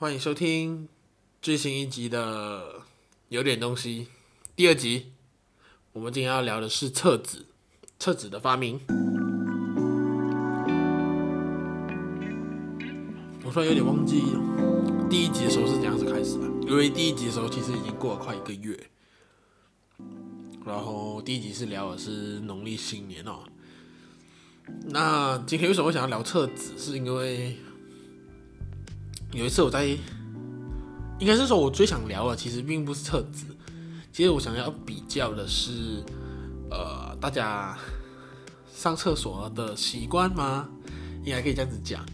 欢迎收听最新一集的《有点东西》第二集。我们今天要聊的是厕纸，厕纸的发明。我突然有点忘记第一集的时候是怎样子开始的，因为第一集的时候其实已经过了快一个月。然后第一集是聊的是农历新年哦。那今天为什么会想要聊厕纸？是因为有一次我在，应该是说我最想聊的其实并不是厕纸，其实我想要比较的是，呃，大家上厕所的习惯吗？应该可以这样子讲，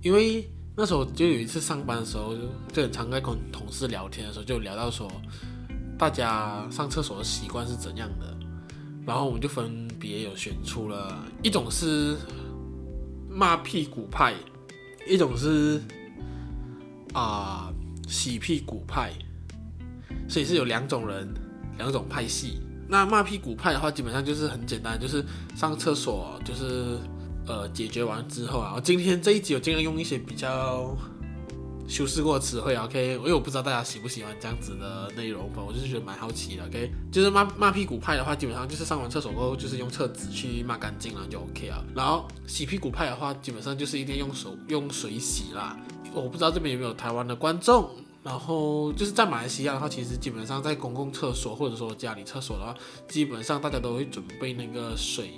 因为那时候就有一次上班的时候，就很常在跟同事聊天的时候，就聊到说，大家上厕所的习惯是怎样的，然后我们就分别有选出了一种是骂屁股派，一种是。啊、洗屁股派，所以是有两种人，两种派系。那骂屁股派的话，基本上就是很简单，就是上厕所，就是呃解决完之后啊。今天这一集我尽量用一些比较修饰过的词汇，OK？因为我不知道大家喜不喜欢这样子的内容吧，我就是觉得蛮好奇的，OK？就是骂骂屁股派的话，基本上就是上完厕所过后，就是用厕纸去骂干净了就 OK 了。然后洗屁股派的话，基本上就是一定用手用水洗啦。我不知道这边有没有台湾的观众，然后就是在马来西亚的话，其实基本上在公共厕所或者说家里厕所的话，基本上大家都会准备那个水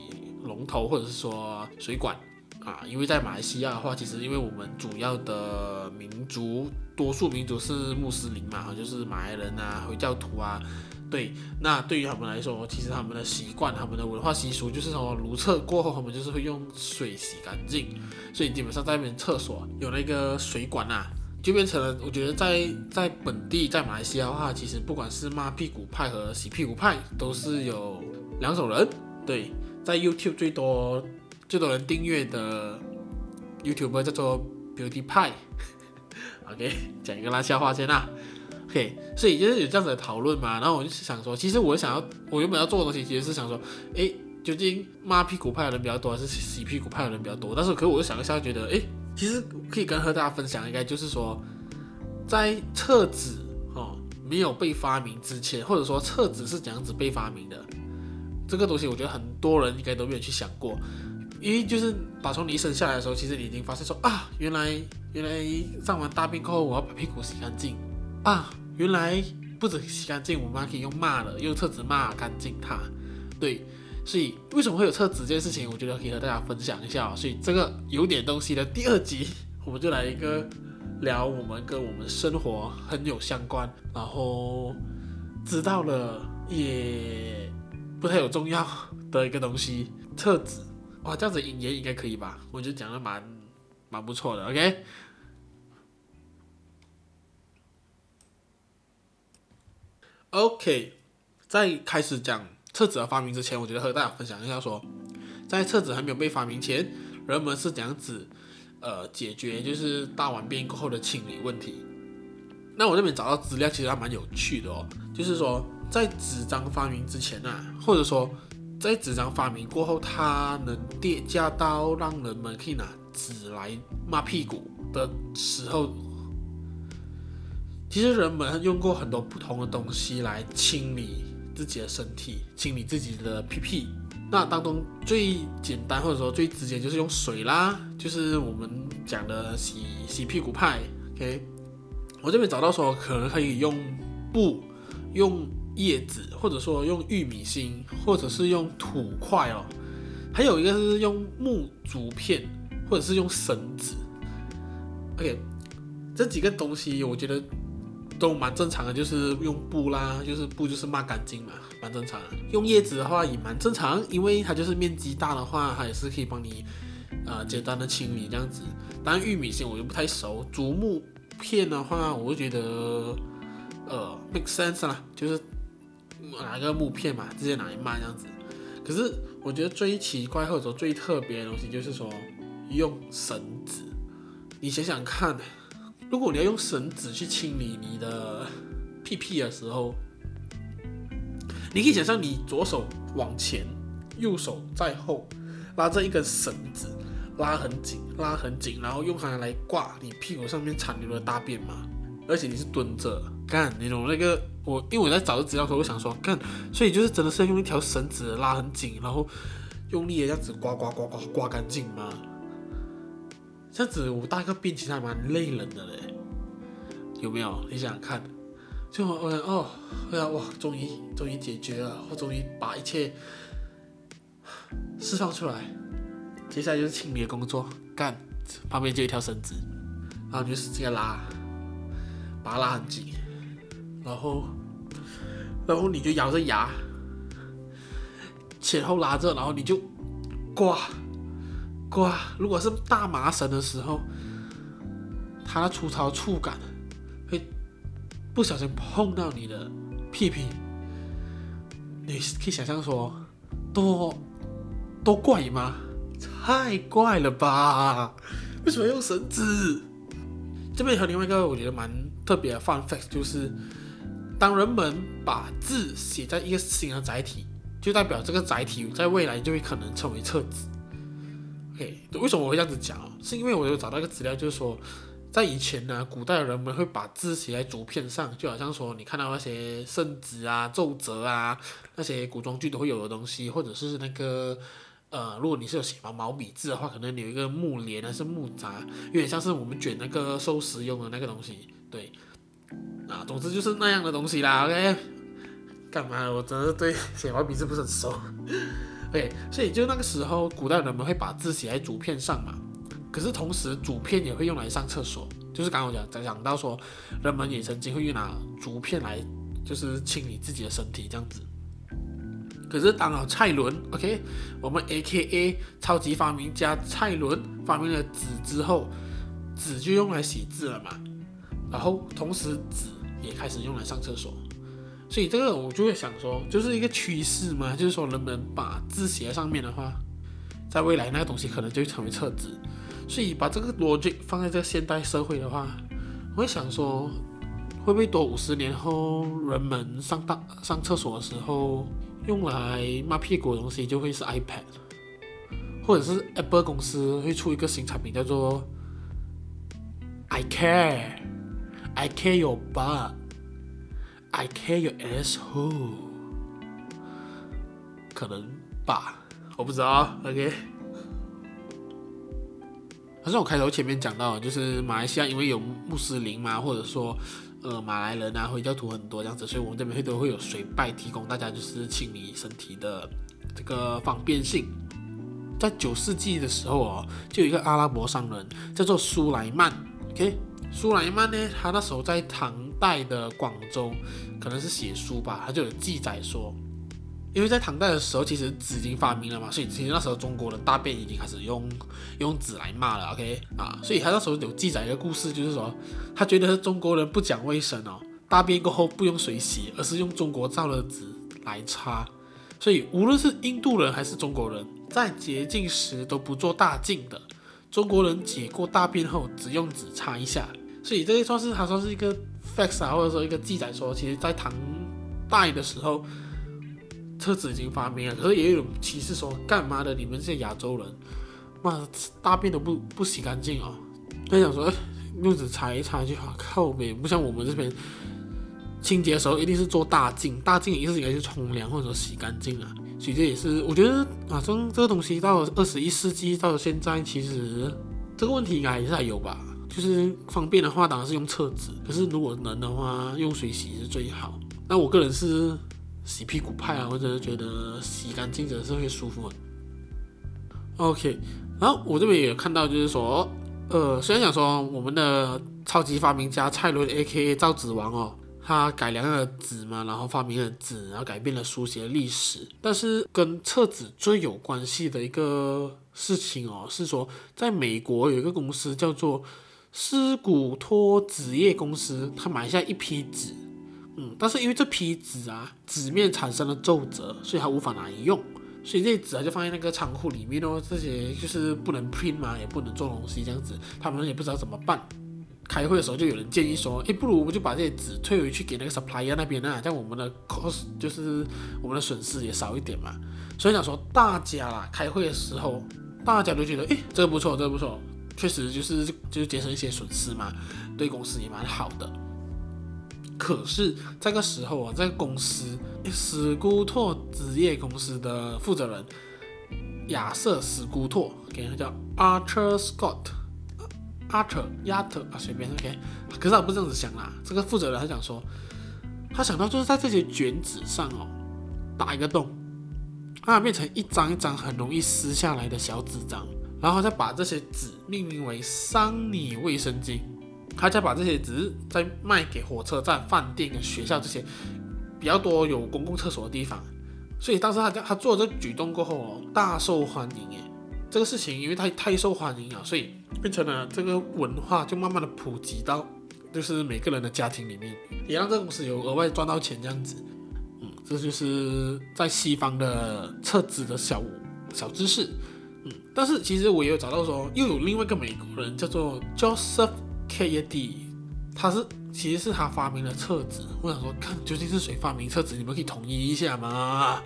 龙头或者是说水管啊，因为在马来西亚的话，其实因为我们主要的民族多数民族是穆斯林嘛，就是马来人啊、回教徒啊，对，那对于他们来说，其实他们的习惯、他们的文化习俗就是说如厕过后，他们就是会用水洗干净。所以基本上在那边厕所有那个水管啊，就变成了。我觉得在在本地在马来西亚的话，其实不管是骂屁股派和洗屁股派，都是有两种人。对，在 YouTube 最多最多人订阅的 YouTuber 叫做 Beauty 派。OK，讲一个烂笑话先啦。OK，所以就是有这样子的讨论嘛。然后我就想说，其实我想要，我原本要做的东西，其实是想说，诶。究竟骂屁股派的人比较多，还是洗屁股派的人比较多？但是，可是我就想一下，觉得，哎，其实可以跟和大家分享，应该就是说，在厕纸哦没有被发明之前，或者说厕纸是怎样子被发明的，这个东西，我觉得很多人应该都没有去想过。因为就是打从你生下来的时候，其实你已经发现说啊，原来原来上完大便过后，我要把屁股洗干净啊，原来不止洗干净，我们还可以用骂了，用厕纸骂干净它，对。所以为什么会有厕纸这件事情？我觉得可以和大家分享一下。所以这个有点东西的第二集，我们就来一个聊我们跟我们生活很有相关，然后知道了也不太有重要的一个东西——厕纸。哇，这样子引言应该可以吧？我觉得讲的蛮蛮不错的。OK、OK，在开始讲。厕纸的发明之前，我觉得和大家分享一下说，在厕纸还没有被发明前，人们是怎样子呃解决就是大完便过后的清理问题。那我这边找到资料，其实还蛮有趣的哦。就是说，在纸张发明之前啊，或者说在纸张发明过后，它能叠加到让人们可以拿纸来抹屁股的时候，其实人们用过很多不同的东西来清理。自己的身体，清理自己的屁屁，那当中最简单或者说最直接就是用水啦，就是我们讲的洗洗屁股派。OK，我这边找到说可能可以用布、用叶子，或者说用玉米芯，或者是用土块哦，还有一个是用木竹片，或者是用绳子。OK，这几个东西我觉得。都蛮正常的，就是用布啦，就是布就是抹干净嘛，蛮正常的。用叶子的话也蛮正常，因为它就是面积大的话，它也是可以帮你呃简单的清理这样子。当然玉米芯我就不太熟，竹木片的话，我就觉得呃 make sense 啦，就是拿个木片嘛，直接拿来抹这样子。可是我觉得最奇怪或者说最特别的东西就是说用绳子，你想想看。如果你要用绳子去清理你的屁屁的时候，你可以想象你左手往前，右手在后，拉着一根绳子，拉很紧，拉很紧，然后用它来挂你屁股上面残留的大便嘛。而且你是蹲着干那种那个，我因为我在找资料的时候，我想说干，所以就是真的是要用一条绳子拉很紧，然后用力的这样子刮刮刮刮刮干净吗？这样子我大个病其实还蛮累人的嘞，有没有？你想想看，就我哦，哎呀哇，终于终于解决了，我终于把一切释放出来，接下来就是清理的工作，干，旁边就一条绳子，然后就使劲拉。把它拉很紧，然后，然后你就咬着牙，前后拉着，然后你就刮哇。如果是大麻绳的时候，它粗糙触感会不小心碰到你的屁屁，你可以想象说多多怪吗？太怪了吧？为什么用绳子？这边还有另外一个，我觉得蛮。特别的 fun fact 就是，当人们把字写在一个新的载体，就代表这个载体在未来就会可能成为册子。OK，为什么我会这样子讲？是因为我有找到一个资料，就是说，在以前呢，古代的人们会把字写在竹片上，就好像说你看到那些圣旨啊、奏折啊，那些古装剧都会有的东西，或者是那个。呃，如果你是有写毛毛笔字的话，可能你有一个木帘还是木闸，有点像是我们卷那个寿司用的那个东西，对，啊，总之就是那样的东西啦。OK，干嘛？我真的对写毛笔字不是很熟。OK，所以就那个时候，古代人们会把字写在竹片上嘛。可是同时，竹片也会用来上厕所，就是刚刚我讲讲到说，人们也曾经会用拿竹片来，就是清理自己的身体这样子。可是当了蔡伦，OK，我们 AKA 超级发明家蔡伦发明了纸之后，纸就用来写字了嘛。然后同时纸也开始用来上厕所，所以这个我就会想说，就是一个趋势嘛，就是说人们把字写在上面的话，在未来那个东西可能就会成为册子。所以把这个逻辑放在这个现代社会的话，我会想说，会不会多五十年后人们上大上厕所的时候，用来抹屁股的东西就会是 iPad，或者是 Apple 公司会出一个新产品叫做 I care，I care your I care your asshole，可能吧，我不知道，OK。可是我开头前面讲到，就是马来西亚因为有穆斯林嘛，或者说。呃，马来人啊，回教徒很多这样子，所以我们这边会都会有水拜提供大家就是清理身体的这个方便性。在九世纪的时候哦，就有一个阿拉伯商人叫做苏莱曼，OK，苏莱曼呢，他那时候在唐代的广州，可能是写书吧，他就有记载说。因为在唐代的时候，其实纸已经发明了嘛，所以其实那时候中国的大便已经开始用用纸来骂了，OK 啊，所以他那时候有记载一个故事，就是说他觉得中国人不讲卫生哦，大便过后不用水洗，而是用中国造的纸来擦，所以无论是印度人还是中国人，在洁净时都不做大净的，中国人解过大便后只用纸擦一下，所以这也算是他说是一个 facts 啊，或者说一个记载说，其实在唐代的时候。车子已经发明了，可是也有歧视说，干嘛的？你们这些亚洲人，妈大便都不不洗干净哦！他想说，用纸擦一擦就好，靠北，不像我们这边清洁的时候一定是做大净，大净意思应该是冲凉或者洗干净啊。所以这也是我觉得啊，这这个东西到二十一世纪到现在，其实这个问题应该还是还有吧。就是方便的话，当然是用厕纸，可是如果能的话，用水洗是最好。那我个人是。洗屁股派啊，或者是觉得洗干净真的是会舒服。OK，然后我这边也有看到，就是说，呃，虽然讲说我们的超级发明家蔡伦 （A.K.A. 造纸王）哦，他改良了纸嘛，然后发明了纸，然后改变了书写历史。但是跟厕纸最有关系的一个事情哦，是说在美国有一个公司叫做斯古托纸业公司，他买下一批纸。嗯，但是因为这批纸啊，纸面产生了皱褶，所以他无法拿来用，所以这些纸啊就放在那个仓库里面哦。这些就是不能 print 嘛，也不能做东西这样子，他们也不知道怎么办。开会的时候就有人建议说，诶，不如我们就把这些纸退回去给那个 supplier 那边啊，这样我们的 cost 就是我们的损失也少一点嘛。所以想说大家啦，开会的时候大家都觉得，诶，这个不错，这个不错，确实就是就是节省一些损失嘛，对公司也蛮好的。可是这个时候啊，这个公司史古托纸业公司的负责人亚瑟史古托，给他叫 Arthur Scott，Arthur 亚特啊，随便 OK。可是他不是这样子想啦，这个负责人他讲说，他想到就是在这些卷纸上哦，打一个洞，让它变成一张一张很容易撕下来的小纸张，然后再把这些纸命名为桑尼卫生巾。他再把这些纸再卖给火车站、饭店跟学校这些比较多有公共厕所的地方，所以当时他他做这个举动过后哦，大受欢迎耶。这个事情因为他太受欢迎了，所以变成了这个文化就慢慢的普及到就是每个人的家庭里面，也让这个公司有额外赚到钱这样子。嗯，这就是在西方的厕纸的小小知识。嗯，但是其实我也有找到说，又有另外一个美国人叫做 Joseph。K.E.D. 他是其实是他发明了厕纸。我想说，看究竟是谁发明厕纸？你们可以统一一下吗？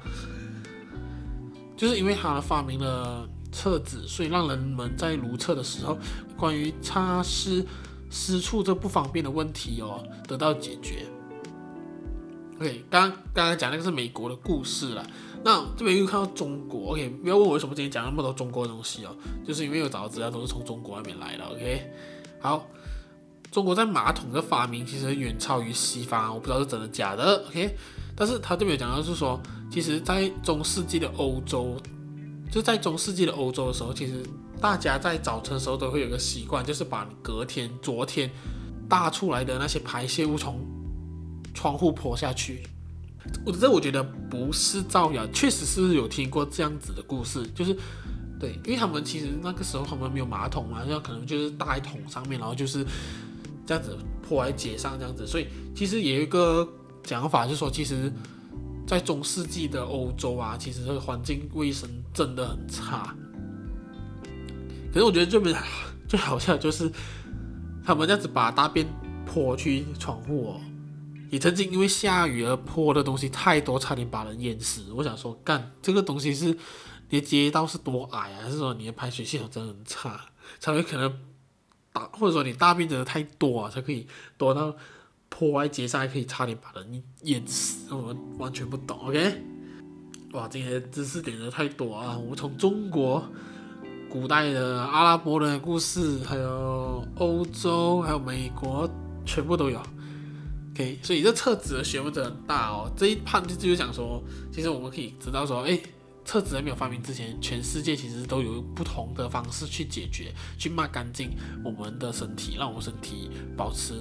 就是因为他发明了厕纸，所以让人们在如厕的时候，关于擦拭私处这不方便的问题哦，得到解决。OK，刚刚刚讲那个是美国的故事了。那这边又看到中国。OK，不要问我为什么今天讲那么多中国的东西哦，就是因为有找的资料都是从中国那边来的。OK，好。中国在马桶的发明其实远超于西方，我不知道是真的假的，OK？但是他这边讲到是说，其实，在中世纪的欧洲，就在中世纪的欧洲的时候，其实大家在早晨的时候都会有个习惯，就是把隔天、昨天大出来的那些排泄物从窗户泼下去。我这我觉得不是造谣，确实是有听过这样子的故事，就是对，因为他们其实那个时候他们没有马桶嘛，那可能就是大一桶上面，然后就是。这样子泼在街上，这样子，所以其实也有一个讲法，就是说，其实，在中世纪的欧洲啊，其实这个环境卫生真的很差。可是我觉得这边 最好笑的就是，他们这样子把大便泼去窗户哦，也曾经因为下雨而泼的东西太多，差点把人淹死。我想说，干这个东西是你的街道是多矮啊，还是说你的排水系统真的很差，才会可能？或者说你大便真的太多啊，才可以多到泼在街上，还可以差点把人淹死。我们完全不懂，OK？哇，今天知识点的太多啊！我们从中国古代的阿拉伯人的故事，还有欧洲，还有美国，全部都有。OK，所以这厕纸的学问真的很大哦。这一判就就是讲说，其实我们可以知道说，哎。厕纸还没有发明之前，全世界其实都有不同的方式去解决，去抹干净我们的身体，让我们身体保持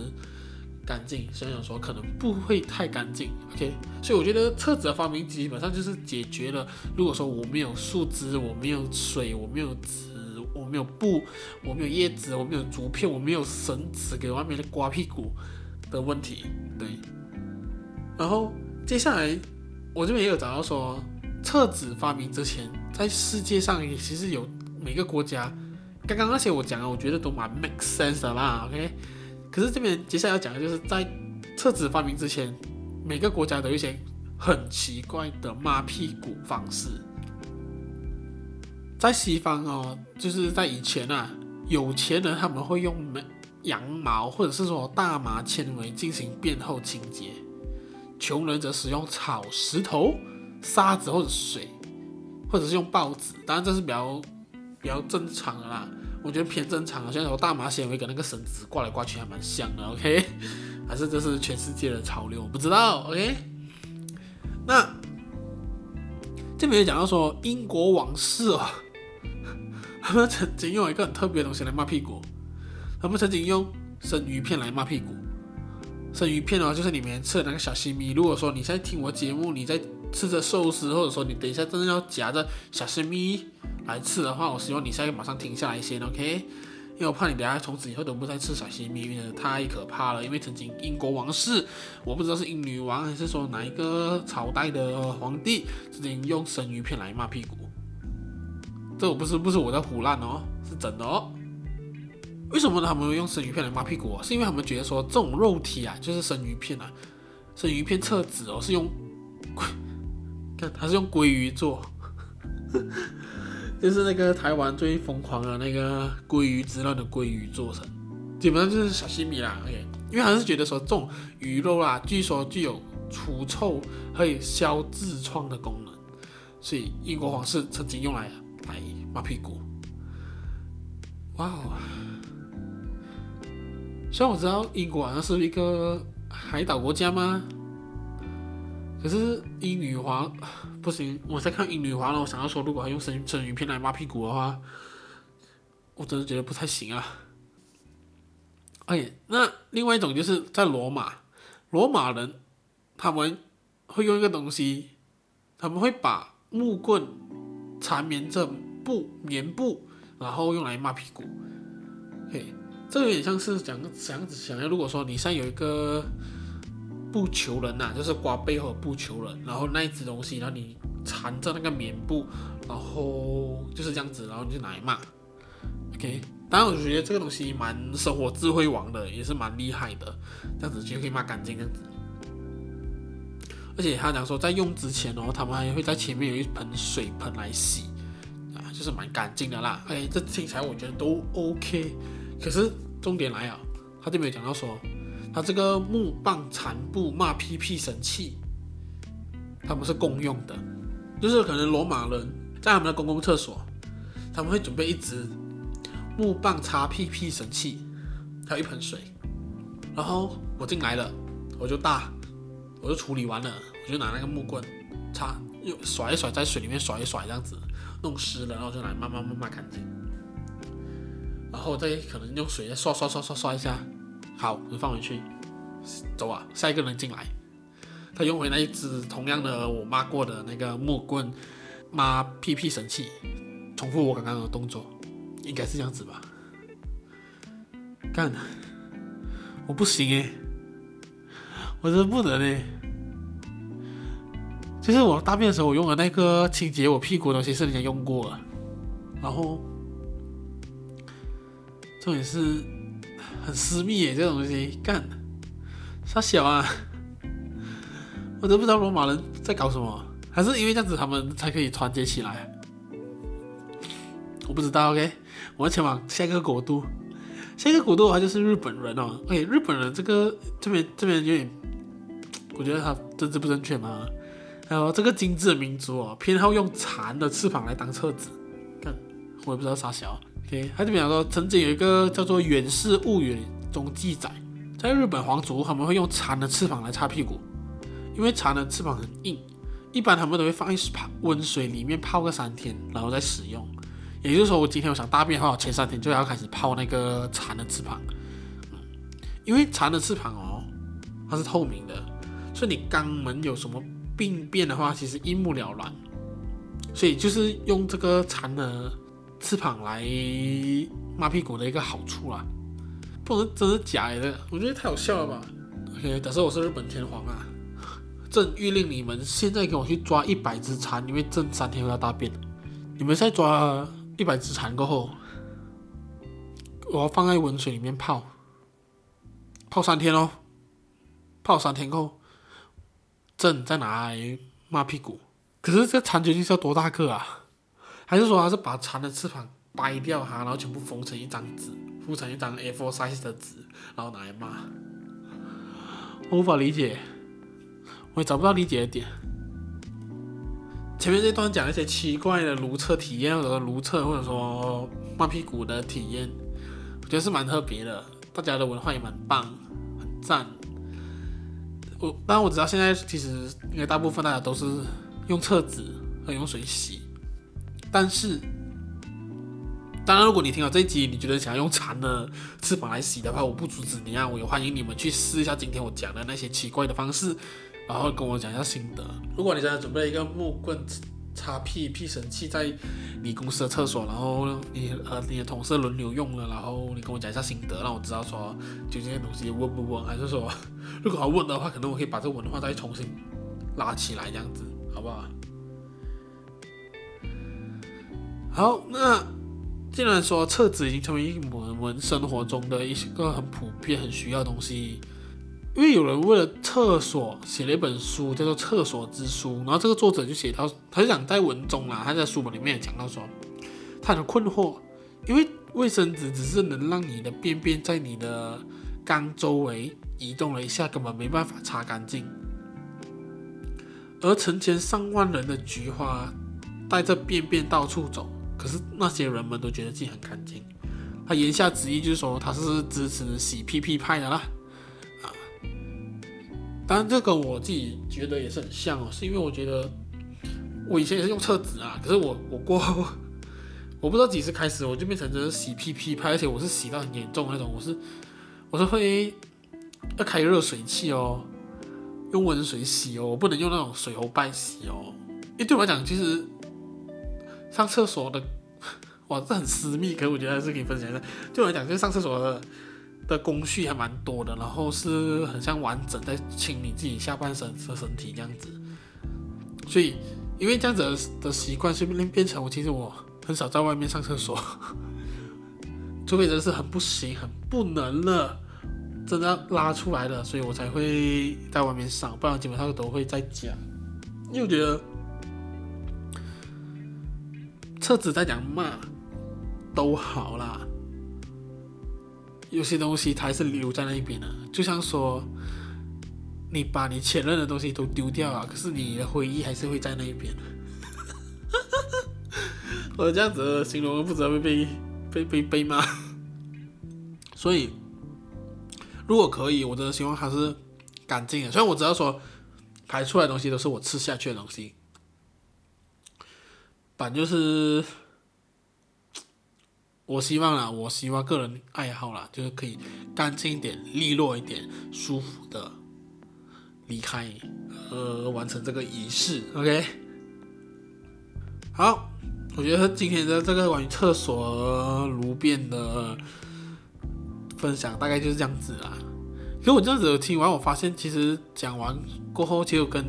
干净。虽然说可能不会太干净，OK。所以我觉得厕纸的发明基本上就是解决了，如果说我没有树枝，我没有水，我没有纸，我没有布，我没有叶子，我没有竹片，我没有绳子给外面的刮屁股的问题，对。然后接下来我这边也有找到说。厕纸发明之前，在世界上也其实有每个国家，刚刚那些我讲的，我觉得都蛮 make sense 的啦，OK。可是这边接下来要讲的就是，在厕纸发明之前，每个国家都有一些很奇怪的抹屁股方式。在西方哦，就是在以前啊，有钱人他们会用羊毛或者是说大麻纤维进行便后清洁，穷人则使用草、石头。沙子或者水，或者是用报纸，当然这是比较比较正常的啦。我觉得偏正常的，像有大麻纤维跟那个绳子挂来挂去还蛮像的。OK，还是这是全世界的潮流？我不知道。OK，那这边也讲到说英国王室哦，他们曾经用一个很特别的东西来抹屁股，他们曾经用生鱼片来骂屁股。生鱼片哦，就是里面吃的那个小西米。如果说你在听我节目，你在吃着寿司，或者说你等一下真的要夹着小西米来吃的话，我希望你现在马上停下来先，OK？因为我怕你等下从此以后都不再吃小西米，因为太可怕了。因为曾经英国王室，我不知道是英女王还是说哪一个朝代的皇帝，曾经用生鱼片来骂屁股。这我不是不是我在唬烂哦，是真的哦。为什么他们会用生鱼片来抹屁股啊？是因为他们觉得说这种肉体啊，就是生鱼片啊，生鱼片厕纸哦，是用，看它是用鲑鱼做，就是那个台湾最疯狂的那个鲑鱼之乱的鲑鱼做成，基本上就是小西米啦。OK，因为还是觉得说这种鱼肉啦，据说具有除臭可以消痔疮的功能，所以英国皇室曾经用来来抹屁股。哇哦！虽然我知道英国好像是一个海岛国家吗？可是英女皇不行，我在看英女皇了。我想要说，如果还用生生鱼片来抹屁股的话，我真的觉得不太行啊。哎，那另外一种就是在罗马，罗马人他们会用一个东西，他们会把木棍缠绵着布棉布，然后用来抹屁股。嘿，这有点像是讲这样子想要，如果说你现在有一个。不求人呐、就是刮背后不求人，然后那一只东西，然后你缠着那个棉布，然后就是这样子，然后你就拿来骂。OK，当然我觉得这个东西蛮生活智慧王的，也是蛮厉害的，这样子就可以骂干净这样子。而且他讲说，在用之前哦，他们还会在前面有一盆水盆来洗，啊，就是蛮干净的啦。哎，这听起来我觉得都 OK，可是重点来啊，他这边有讲到说。他这个木棒缠布抹屁屁神器，他们是共用的，就是可能罗马人在他们的公共厕所，他们会准备一支木棒擦屁屁神器，还有一盆水，然后我进来了，我就大，我就处理完了，我就拿那个木棍擦，又甩一甩，在水里面甩一甩，这样子弄湿了，然后就来慢慢慢慢干净，然后再可能用水再刷刷刷刷刷一下。好，你放回去，走啊！下一个人进来，他用回那一只同样的我抹过的那个木棍抹屁屁神器，重复我刚刚的动作，应该是这样子吧？干，我不行诶，我真不能诶。就是我大便的时候，我用的那个清洁我屁股的东西是人家用过了，然后重点是。很私密耶，这个东西干傻小啊？我都不知道罗马人在搞什么，还是因为这样子他们才可以团结起来？我不知道。OK，我要前往下一个国度，下一个国度的话就是日本人哦。OK，日本人这个这边这边有点，我觉得他政治不正确嘛。还有这个精致的民族哦，偏好用蝉的翅膀来当册子，干我也不知道啥小。OK，他这边讲说，曾经有一个叫做《源氏物语》中记载，在日本皇族他们会用蚕的翅膀来擦屁股，因为蚕的翅膀很硬，一般他们都会放在泡温水里面泡个三天，然后再使用。也就是说，我今天我想大便的话，前三天就要开始泡那个蚕的翅膀，因为蚕的翅膀哦，它是透明的，所以你肛门有什么病变的话，其实一目了然。所以就是用这个蚕的。翅膀来抹屁股的一个好处啦，不能真的假的，我觉得太好笑了吧。OK，假设我是日本天皇啊，朕諭令你们现在给我去抓一百只蝉，因为朕三天后要大便。你们现在抓一百只蝉过后，我要放在温水里面泡，泡三天哦，泡三天后，朕再拿来抹屁股。可是这蝉究竟是要多大个啊？还是说他是把蝉的翅膀掰掉哈，然后全部缝成一张纸，铺成一张 A4 size 的纸，然后拿来骂？我无法理解，我也找不到理解的点。前面这段讲一些奇怪的如厕体验，或者如厕，或者说抹屁股的体验，我觉得是蛮特别的。大家的文化也蛮棒，很赞。我当然我知道现在其实应该大部分大家都是用厕纸和用水洗。但是，当然，如果你听到这一集，你觉得想要用蚕的翅膀来洗的话，我不阻止你啊，我也欢迎你们去试一下今天我讲的那些奇怪的方式，然后跟我讲一下心得。如果你现在准备一个木棍擦屁屁神器在你公司的厕所，然后你和你的同事轮流用了，然后你跟我讲一下心得，让我知道说究竟这些东西问不问，还是说如果要问的话，可能我可以把这个文化再重新拉起来，这样子，好不好？好，那既然说厕纸已经成为我们生活中的一个很普遍、很需要的东西，因为有人为了厕所写了一本书，叫做《厕所之书》，然后这个作者就写到，他就讲在文中啦，他在书本里面也讲到说，他很困惑，因为卫生纸只是能让你的便便在你的缸周围移动了一下，根本没办法擦干净。而成千上万人的菊花带着便便到处走，可是那些人们都觉得自己很干净。他言下之意就是说他是支持洗屁屁派的啦，啊，当然这个我自己觉得也是很像哦，是因为我觉得我以前也是用厕纸啊，可是我我过后 我不知道几时开始我就变成这洗屁屁派，而且我是洗到很严重那种，我是我是会要开热水器哦。用温水洗哦，我不能用那种水喉拜洗哦。因为对我来讲，其实上厕所的，哇，这很私密，可是我觉得还是可以分享一下。对我来讲，就是上厕所的的工序还蛮多的，然后是很像完整在清理自己下半身的身体这样子。所以，因为这样子的习惯，顺便变成我其实我很少在外面上厕所，除非真的是很不行、很不能了。真的拉出来了，所以我才会在外面上，不然基本上都会在家。因为我觉得厕纸在讲骂都好啦，有些东西它还是留在那一边的。就像说，你把你前任的东西都丢掉了，可是你的回忆还是会在那一边。我这样子形容不知道会被被被被骂，所以。如果可以，我真的希望它是干净的。虽然我知道说排出来的东西都是我吃下去的东西，反正就是我希望啦，我希望个人爱好啦，就是可以干净一点、利落一点、舒服的离开，呃，完成这个仪式。OK，好，我觉得今天的这个关于厕所如便的。分享大概就是这样子啦。可是我这样子听完，我发现其实讲完过后，就跟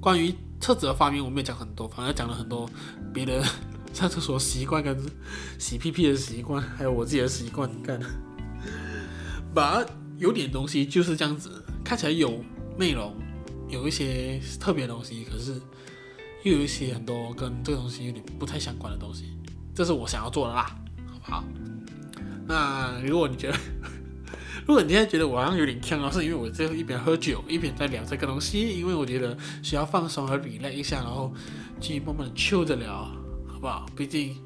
关于厕纸的发明，我没有讲很多，反而讲了很多别的 上厕所习惯跟洗屁屁的习惯，还有我自己的习惯。看，把有点东西就是这样子，看起来有内容，有一些特别的东西，可是又有一些很多跟这个东西有点不太相关的东西，这是我想要做的啦，好不好？那如果你觉得，如果你现在觉得我好像有点呛，是因为我这一边喝酒一边在聊这个东西，因为我觉得需要放松和娱乐一下，然后去慢慢的 chill 着聊，好不好？毕竟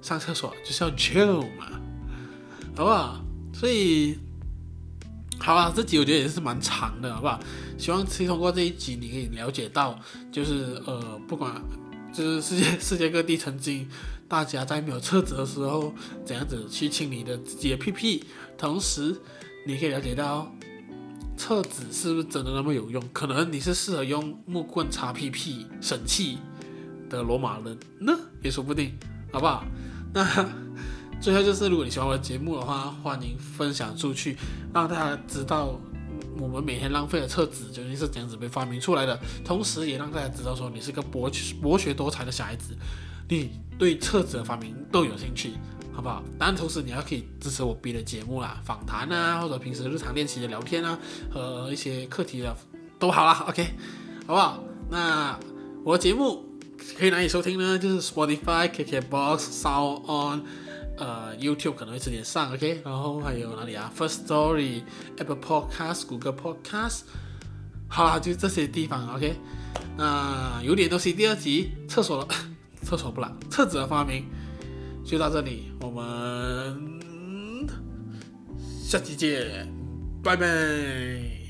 上厕所就是要 chill 嘛，好不好？所以，好吧，这集我觉得也是蛮长的，好不好？希望可以通过这一集，你可以了解到，就是呃，不管就是世界世界各地曾经。大家在没有厕纸的时候，怎样子去清理的自己的屁屁？同时，你可以了解到，厕纸是不是真的那么有用？可能你是适合用木棍擦屁屁神器的罗马人呢，也说不定，好不好？那最后就是，如果你喜欢我的节目的话，欢迎分享出去，让大家知道我们每天浪费的厕纸究竟是怎样子被发明出来的。同时，也让大家知道说，你是个博博学多才的小孩子。你对厕纸的发明都有兴趣，好不好？当然，同时你要可以支持我别的节目啦，访谈啊，或者平时日常练习的聊天啊，和一些课题的都好啦。OK，好不好？那我的节目可以哪里收听呢？就是 Spotify、KKBox、Sound On，呃，YouTube 可能会迟点上，OK。然后还有哪里啊？First Story、Apple Podcast、Google Podcast，好啦，就这些地方，OK。那有点东西，第二集厕所了。厕所不啦，厕纸的发明就到这里，我们下期见，拜拜。